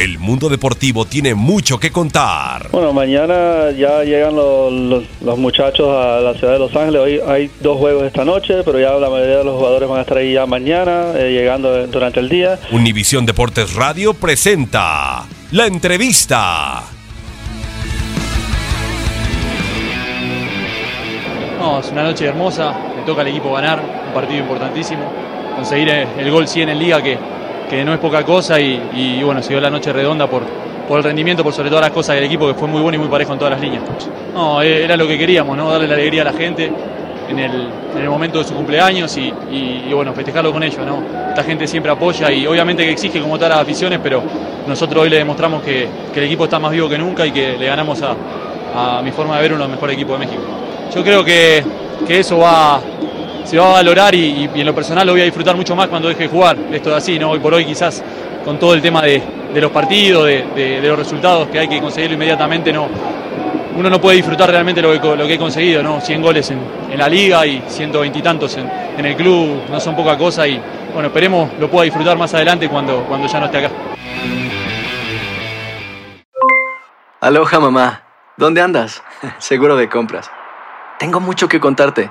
El mundo deportivo tiene mucho que contar. Bueno, mañana ya llegan los, los- los muchachos a la ciudad de Los Ángeles. Hoy hay dos juegos esta noche, pero ya la mayoría de los jugadores van a estar ahí ya mañana, eh, llegando durante el día. Univisión Deportes Radio presenta la entrevista. No, es una noche hermosa, le toca al equipo ganar, un partido importantísimo, conseguir el, el gol 100 en liga que, que no es poca cosa y, bueno, se dio la noche redonda por, por el rendimiento, por sobre todas las cosas del equipo que fue muy bueno y muy parejo en todas las líneas. No, eh, era lo que queríamos, ¿no? darle la alegría a la gente en el, en el momento de su cumpleaños y, bueno, festejarlo con ellos. ¿no? Esta gente siempre apoya y obviamente que exige como todas las aficiones, pero nosotros hoy le demostramos que, que el equipo está más vivo que nunca y que le ganamos a, a mi forma de ver uno de los mejores equipos de México. Yo creo que, que eso va, se va a valorar y, y- en lo personal lo voy a disfrutar mucho más cuando deje de jugar. Esto es así, ¿no? Hoy por hoy quizás con todo el tema de, de los partidos, de, de- de los resultados que hay que conseguirlo inmediatamente, no, uno no puede disfrutar realmente lo que, lo que he conseguido, ¿no? 100 goles en, en la liga y 120 y tantos en, en el club, no son poca cosa y bueno, esperemos lo pueda disfrutar más adelante cuando, cuando ya no esté acá. Aloha mamá. ¿Dónde andas? Seguro de compras. Tengo mucho que contarte.